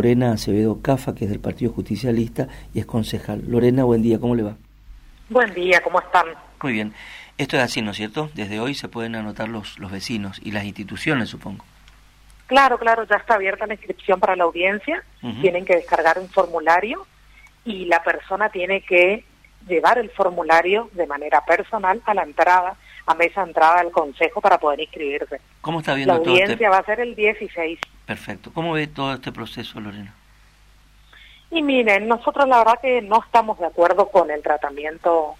Lorena Acevedo Cafa, que es del Partido Justicialista y es concejal. Lorena, buen día, ¿cómo le va? Buen día, ¿cómo están? Muy bien. Esto es así, ¿no es cierto? Desde hoy se pueden anotar los, los vecinos y las instituciones, supongo. Claro, claro, ya está abierta la inscripción para la audiencia. Tienen que descargar un formulario y la persona tiene que llevar el formulario de manera personal a la entrada, a mesa entrada del consejo para poder inscribirse. ¿Cómo está viendo la todo audiencia este... va a ser el 16. Perfecto. ¿Cómo ve todo este proceso, Lorena? Y miren, nosotros la verdad que no estamos de acuerdo con el tratamiento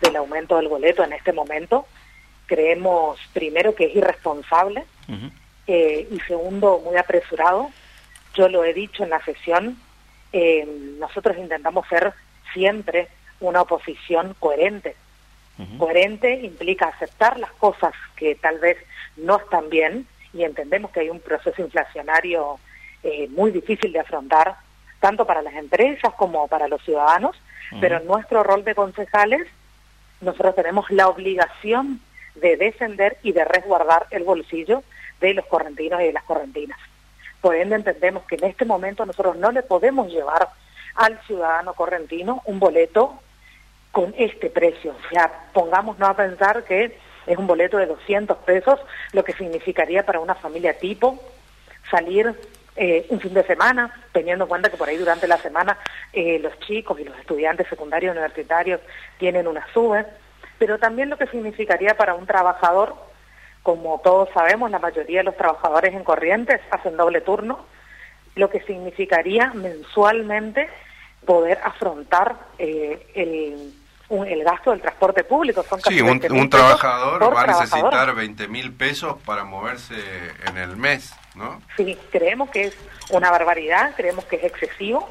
del aumento del boleto en este momento. Creemos, primero, que es irresponsable eh, y segundo, muy apresurado. Yo lo he dicho en la sesión, eh, nosotros intentamos ser siempre una oposición coherente. Coherente implica aceptar las cosas que tal vez no están bien y entendemos que hay un proceso inflacionario eh, muy difícil de afrontar, tanto para las empresas como para los ciudadanos, pero en nuestro rol de concejales nosotros tenemos la obligación de defender y de resguardar el bolsillo de los correntinos y de las correntinas. Por ende entendemos que en este momento nosotros no le podemos llevar al ciudadano correntino un boleto con este precio. O sea, pongámonos a pensar que es un boleto de 200 pesos, lo que significaría para una familia tipo salir eh, un fin de semana, teniendo en cuenta que por ahí durante la semana eh, los chicos y los estudiantes secundarios universitarios tienen una sube, pero también lo que significaría para un trabajador, como todos sabemos, la mayoría de los trabajadores en Corrientes hacen doble turno, lo que significaría mensualmente poder afrontar eh, el el gasto del transporte público. Son sí, un, un trabajador va a necesitar 20 mil pesos para moverse en el mes, ¿no? Sí, creemos que es una barbaridad, creemos que es excesivo,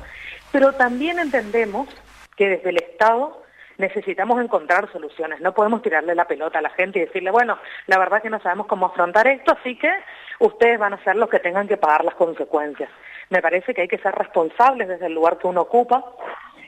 pero también entendemos que desde el Estado necesitamos encontrar soluciones. No podemos tirarle la pelota a la gente y decirle, bueno, la verdad que no sabemos cómo afrontar esto, así que ustedes van a ser los que tengan que pagar las consecuencias. Me parece que hay que ser responsables desde el lugar que uno ocupa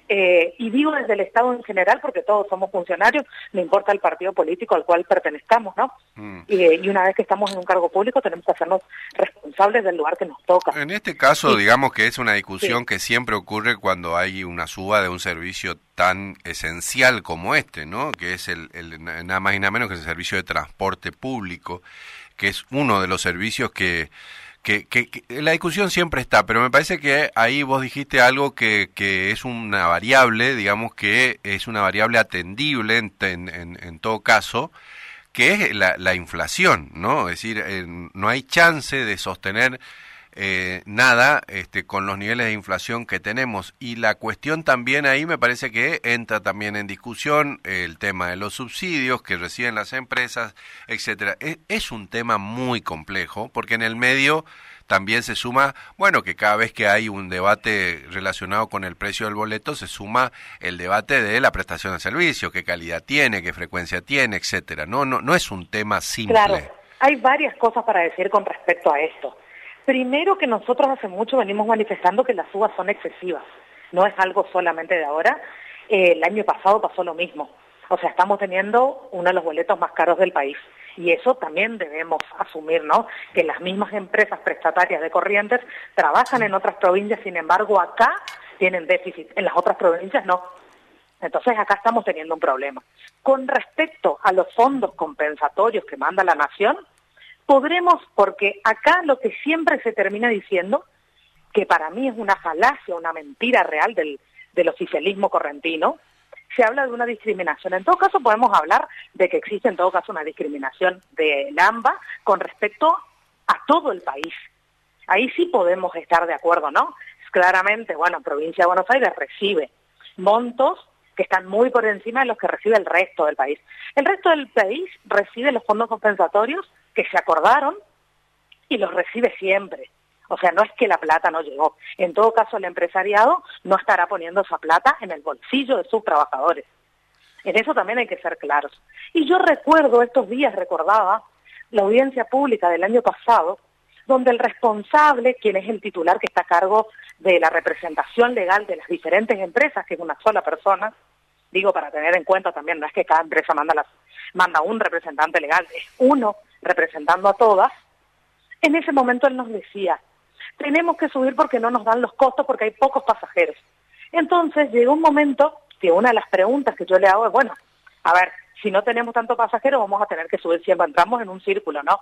eh, y digo desde el Estado en general, porque todos somos funcionarios, no importa el partido político al cual pertenezcamos, ¿no? Mm. Y, una vez que estamos en un cargo público tenemos que hacernos responsables del lugar que nos toca. En este caso, digamos que es una discusión que siempre ocurre cuando hay una suba de un servicio tan esencial como este, ¿no? Que es el, el nada más y nada menos que el servicio de transporte público, que es uno de los servicios que que, la discusión siempre está, pero me parece que ahí vos dijiste algo que, que es una variable, digamos que es una variable atendible en, en, en todo caso, que es la, la, inflación, ¿no? Es decir, eh, no hay chance de sostener eh, nada este, con los niveles de inflación que tenemos. Y la cuestión también ahí me parece que entra también en discusión el tema de los subsidios que reciben las empresas, etcétera. Es, es un tema muy complejo porque en el medio también se suma, bueno, que cada vez que hay un debate relacionado con el precio del boleto, se suma el debate de la prestación de servicio, qué calidad tiene, qué frecuencia tiene, etcétera. No, no, no es un tema simple. Claro, hay varias cosas para decir con respecto a esto. Primero que nosotros hace mucho venimos manifestando que las subas son excesivas. No es algo solamente de ahora. Eh, el año pasado pasó lo mismo. O sea, estamos teniendo uno de los boletos más caros del país. Y eso también debemos asumir, ¿no? Que las mismas empresas prestatarias de corrientes trabajan en otras provincias, sin embargo, acá tienen déficit, en las otras provincias no. Entonces acá estamos teniendo un problema. Con respecto a los fondos compensatorios que manda la Nación, podremos, porque acá lo que siempre se termina diciendo, que para mí es una falacia, una mentira real del, del oficialismo correntino, se habla de una discriminación. En todo caso, podemos hablar de que existe en todo caso una discriminación de AMBA con respecto a todo el país. Ahí sí podemos estar de acuerdo, ¿no? Claramente, bueno, provincia de Buenos Aires recibe montos que están muy por encima de los que recibe el resto del país. El resto del país recibe los fondos compensatorios que se acordaron y los recibe siempre. O sea, no es que la plata no llegó. En todo caso, el empresariado no estará poniendo esa plata en el bolsillo de sus trabajadores. En eso también hay que ser claros. Y yo recuerdo, estos días recordaba, la audiencia pública del año pasado, donde el responsable, quien es el titular que está a cargo de la representación legal de las diferentes empresas, que es una sola persona, digo para tener en cuenta también, no es que cada empresa manda, las, manda un representante legal, es uno representando a todas, en ese momento él nos decía, tenemos que subir porque no nos dan los costos porque hay pocos pasajeros. Entonces llegó un momento que una de las preguntas que yo le hago es, bueno, a ver, si no tenemos tanto pasajero vamos a tener que subir siempre, entramos en un círculo, ¿no?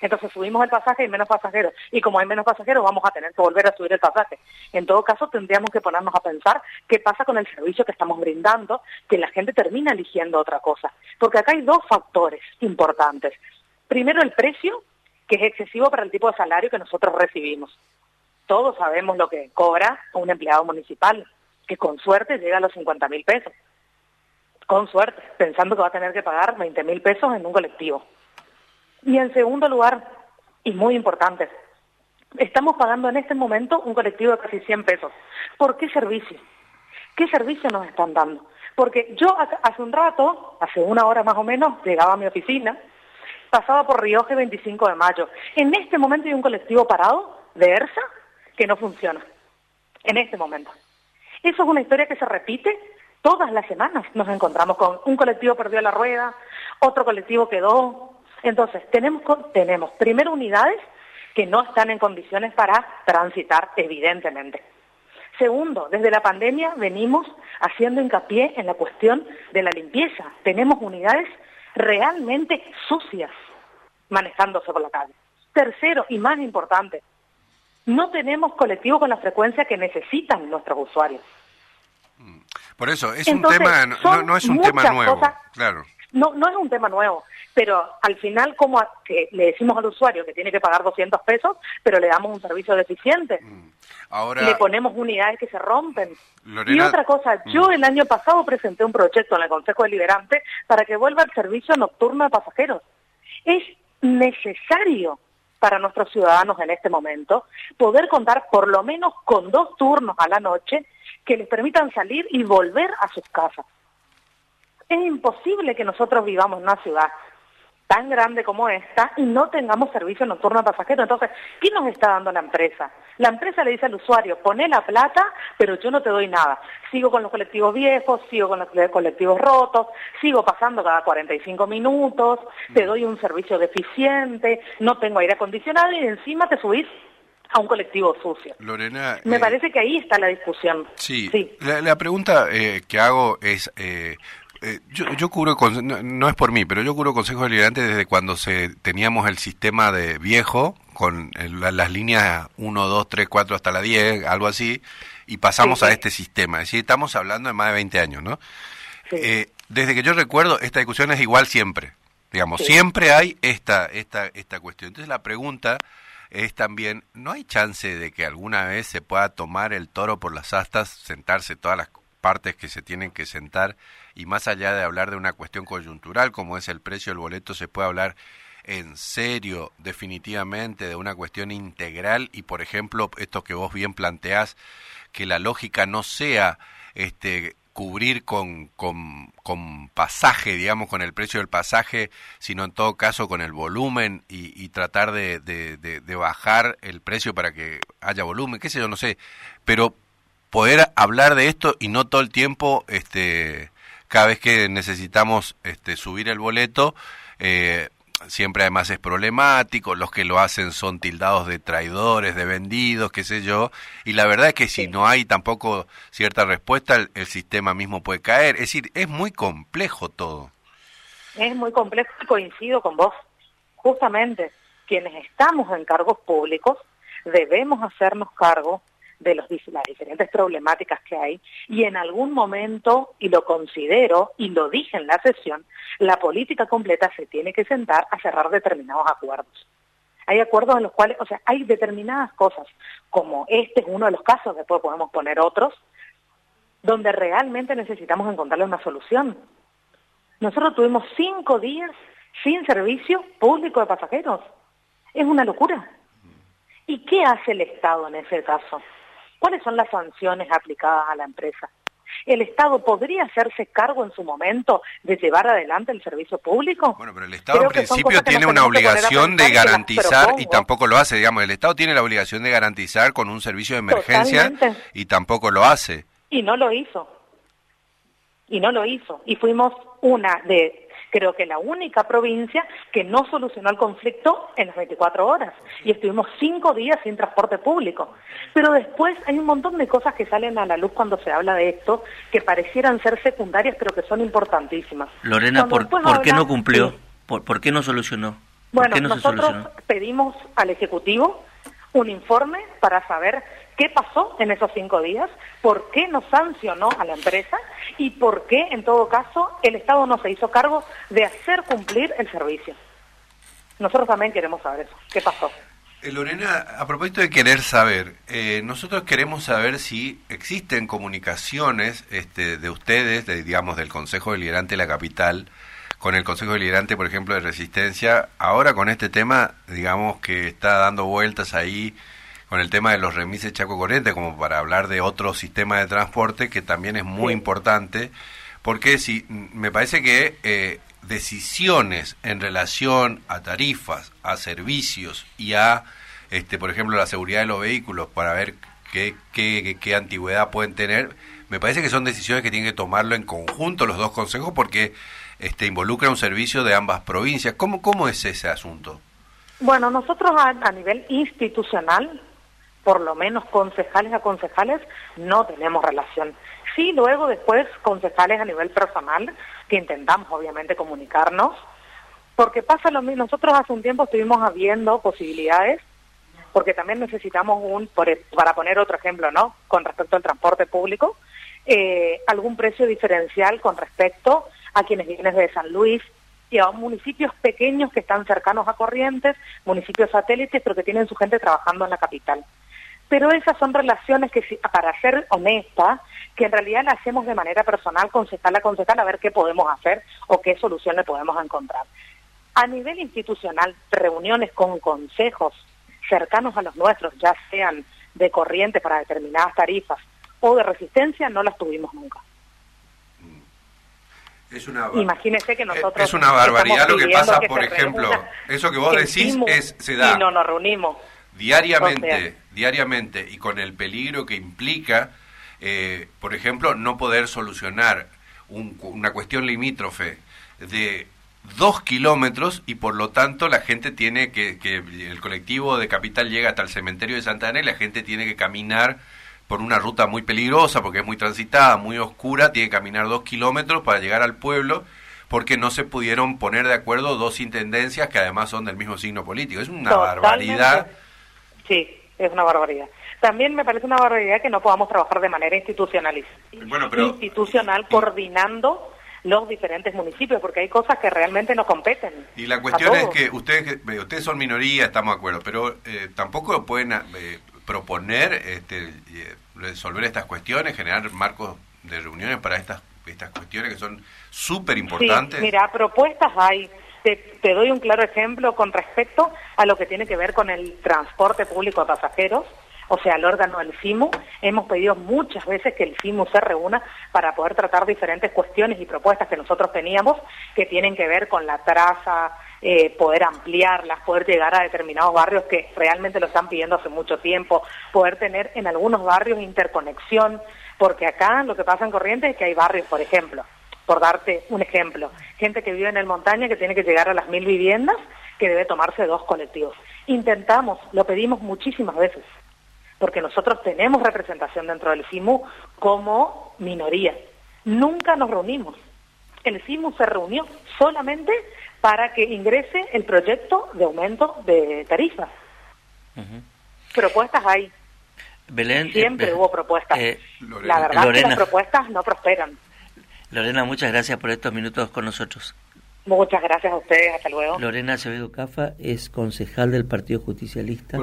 Entonces subimos el pasaje y menos pasajeros. Y como hay menos pasajeros, vamos a tener que volver a subir el pasaje. En todo caso, tendríamos que ponernos a pensar qué pasa con el servicio que estamos brindando, que la gente termina eligiendo otra cosa. Porque acá hay dos factores importantes. Primero, el precio, que es excesivo para el tipo de salario que nosotros recibimos. Todos sabemos lo que cobra un empleado municipal, que con suerte llega a los 50 mil pesos. Con suerte, pensando que va a tener que pagar 20 mil pesos en un colectivo. Y en segundo lugar, y muy importante, estamos pagando en este momento un colectivo de casi 100 pesos. ¿Por qué servicio? ¿Qué servicio nos están dando? Porque yo hace un rato, hace una hora más o menos, llegaba a mi oficina, pasaba por Rioje 25 de mayo. En este momento hay un colectivo parado de ERSA que no funciona. En este momento. Eso es una historia que se repite todas las semanas. Nos encontramos con un colectivo perdió la rueda, otro colectivo quedó, entonces, tenemos, tenemos primero unidades que no están en condiciones para transitar, evidentemente. Segundo, desde la pandemia venimos haciendo hincapié en la cuestión de la limpieza. Tenemos unidades realmente sucias manejándose por la calle. Tercero, y más importante, no tenemos colectivos con la frecuencia que necesitan nuestros usuarios. Por eso, es un tema, no, es un tema nuevo, claro. No, no es un tema nuevo pero al final como que le decimos al usuario que tiene que pagar 200 pesos, pero le damos un servicio deficiente. Mm. Ahora, le ponemos unidades que se rompen. y otra cosa, mm. yo el año pasado presenté un proyecto en el Consejo Deliberante para que vuelva el servicio nocturno de pasajeros. Es necesario para nuestros ciudadanos en este momento poder contar por lo menos con dos turnos a la noche que les permitan salir y volver a sus casas. Es imposible que nosotros vivamos en una ciudad tan grande como esta y no tengamos servicio nocturno a pasajeros. Entonces, ¿qué nos está dando la empresa? La empresa le dice al usuario, pone la plata, pero yo no te doy nada. Sigo con los colectivos viejos, sigo con los colectivos rotos, sigo pasando cada 45 minutos, te mm. doy un servicio deficiente, no tengo aire acondicionado y encima te subís a un colectivo sucio. Lorena, me eh, parece que ahí está la discusión. Sí. La, pregunta eh, que hago es, eh, eh, yo, yo cubro, no, es por mí, pero yo cubro consejos deliberantes desde cuando se teníamos el sistema de viejo, con las líneas 1, 2, 3, 4 hasta la 10, algo así, y pasamos a este sistema. Es decir, estamos hablando de más de 20 años, ¿no? Eh, desde que yo recuerdo, esta discusión es igual siempre. Digamos, siempre hay esta, esta, esta cuestión. Entonces la pregunta es también, ¿no hay chance de que alguna vez se pueda tomar el toro por las astas, sentarse todas las partes que se tienen que sentar y más allá de hablar de una cuestión coyuntural como es el precio del boleto, se puede hablar en serio, definitivamente, de una cuestión integral. Y, por ejemplo, esto que vos bien planteás, que la lógica no sea este cubrir con, con, con, pasaje, digamos, con el precio del pasaje, sino en todo caso con el volumen y, tratar de, de, de, bajar el precio para que haya volumen, qué sé yo, no sé, pero poder hablar de esto y no todo el tiempo, este, cada vez que necesitamos este, subir el boleto, eh, siempre además es problemático, los que lo hacen son tildados de traidores, de vendidos, qué sé yo, y la verdad es que si no hay tampoco cierta respuesta, el, el, sistema mismo puede caer, es decir, es muy complejo todo. Es muy complejo y coincido con vos, justamente quienes estamos en cargos públicos debemos hacernos cargo de los, las diferentes problemáticas que hay y en algún momento, y lo considero y lo dije en la sesión, la política completa se tiene que sentar a cerrar determinados acuerdos. Hay acuerdos en los cuales, o sea, hay determinadas cosas, como este es uno de los casos, después podemos poner otros, donde realmente necesitamos encontrarle una solución. Nosotros tuvimos cinco días sin servicio público de pasajeros. Es una locura. ¿Y qué hace el Estado en ese caso? ¿Cuáles son las sanciones aplicadas a la empresa? ¿El Estado podría hacerse cargo en su momento de llevar adelante el servicio público? Bueno, pero el Estado en principio tiene una obligación de garantizar y tampoco lo hace. Digamos, el Estado tiene la obligación de garantizar con un servicio de emergencia y tampoco lo hace. Y no lo hizo. Y no lo hizo. Y fuimos una de creo que la única provincia que no solucionó el conflicto en las 24 horas. Y estuvimos cinco días sin transporte público. Pero después hay un montón de cosas que salen a la luz cuando se habla de esto, que parecieran ser secundarias, pero que son importantísimas. Lorena, ¿por, qué no cumplió? ¿Por, qué no solucionó? Bueno, nosotros pedimos al Ejecutivo un informe para saber qué pasó en esos cinco días, por qué no sancionó a la empresa y por qué, en todo caso, el Estado no se hizo cargo de hacer cumplir el servicio. Nosotros también queremos saber eso. ¿Qué pasó? Eh, Lorena, a propósito de querer saber, eh, nosotros queremos saber si existen comunicaciones este, de ustedes, de, digamos, del Consejo Deliberante de la Capital, con el Consejo Deliberante, por ejemplo, de Resistencia, ahora con este tema, digamos, que está dando vueltas ahí con el tema de los remises Chaco Corriente, como para hablar de otro sistema de transporte que también es muy importante, porque si me parece que eh, decisiones en relación a tarifas, a servicios y a, este, por ejemplo, la seguridad de los vehículos para ver qué, qué, qué antigüedad pueden tener, me parece que son decisiones que tienen que tomarlo en conjunto los dos consejos porque este, involucra un servicio de ambas provincias. ¿Cómo, cómo es ese asunto? Bueno, nosotros a, nivel institucional, por lo menos concejales a concejales, no tenemos relación. Sí, luego después concejales a nivel personal, que intentamos obviamente comunicarnos, porque pasa lo mismo. Nosotros hace un tiempo estuvimos habiendo posibilidades, porque también necesitamos un, para poner otro ejemplo, ¿no? Con respecto al transporte público, eh, algún precio diferencial con respecto a quienes vienen de San Luis y a municipios pequeños que están cercanos a Corrientes, municipios satélites, pero que tienen su gente trabajando en la capital. Pero esas son relaciones que, para ser honesta, que en realidad las hacemos de manera personal, concejal a concejal, a ver qué podemos hacer o qué solución le podemos encontrar. A nivel institucional, reuniones con consejos cercanos a los nuestros, ya sean de corriente para determinadas tarifas o de resistencia, no las tuvimos nunca. Es una, Imagínese que nosotros. Es una barbaridad lo que pasa, por ejemplo. Eso que vos decís es, se da. Y no nos reunimos. Diariamente, diariamente, y con el peligro que implica, eh, por ejemplo, no poder solucionar una cuestión limítrofe de dos kilómetros y por lo tanto la gente tiene que, que el colectivo de capital llega hasta el cementerio de Santa Ana y la gente tiene que caminar por una ruta muy peligrosa, porque es muy transitada, muy oscura, tiene que caminar dos kilómetros para llegar al pueblo, porque no se pudieron poner de acuerdo dos intendencias que además son del mismo signo político. Es una barbaridad. Sí, es una barbaridad. También me parece una barbaridad que no podamos trabajar de manera institucional, institucional coordinando los diferentes municipios, porque hay cosas que realmente no competen. Y la cuestión es que ustedes, ustedes son minoría, estamos de acuerdo, pero eh, tampoco pueden eh, proponer este, eh, resolver estas cuestiones, generar marcos de reuniones para estas, estas cuestiones que son súper importantes? mira, propuestas hay. Te, doy un claro ejemplo con respecto a lo que tiene que ver con el transporte público de pasajeros, o sea, el órgano del CIMU. Hemos pedido muchas veces que el CIMU se reúna para poder tratar diferentes cuestiones y propuestas que nosotros teníamos que tienen que ver con la traza, eh, poder ampliarlas, poder llegar a determinados barrios que realmente lo están pidiendo hace mucho tiempo, poder tener en algunos barrios interconexión, porque acá lo que pasa en Corrientes es que hay barrios, por ejemplo, por darte un ejemplo, gente que vive en el montaña que tiene que llegar a las mil viviendas, que debe tomarse dos colectivos. Intentamos, lo pedimos muchísimas veces, porque nosotros tenemos representación dentro del CIMU como minoría. Nunca nos reunimos. El CIMU se reunió solamente para que ingrese el proyecto de aumento de tarifas. Propuestas hay. Belén, Siempre eh, hubo propuestas. Eh, la verdad es que las propuestas no prosperan. Lorena, muchas gracias por estos minutos con nosotros. Muchas gracias a ustedes, hasta luego. Lorena Acevedo Cafa es concejal del Partido Justicialista.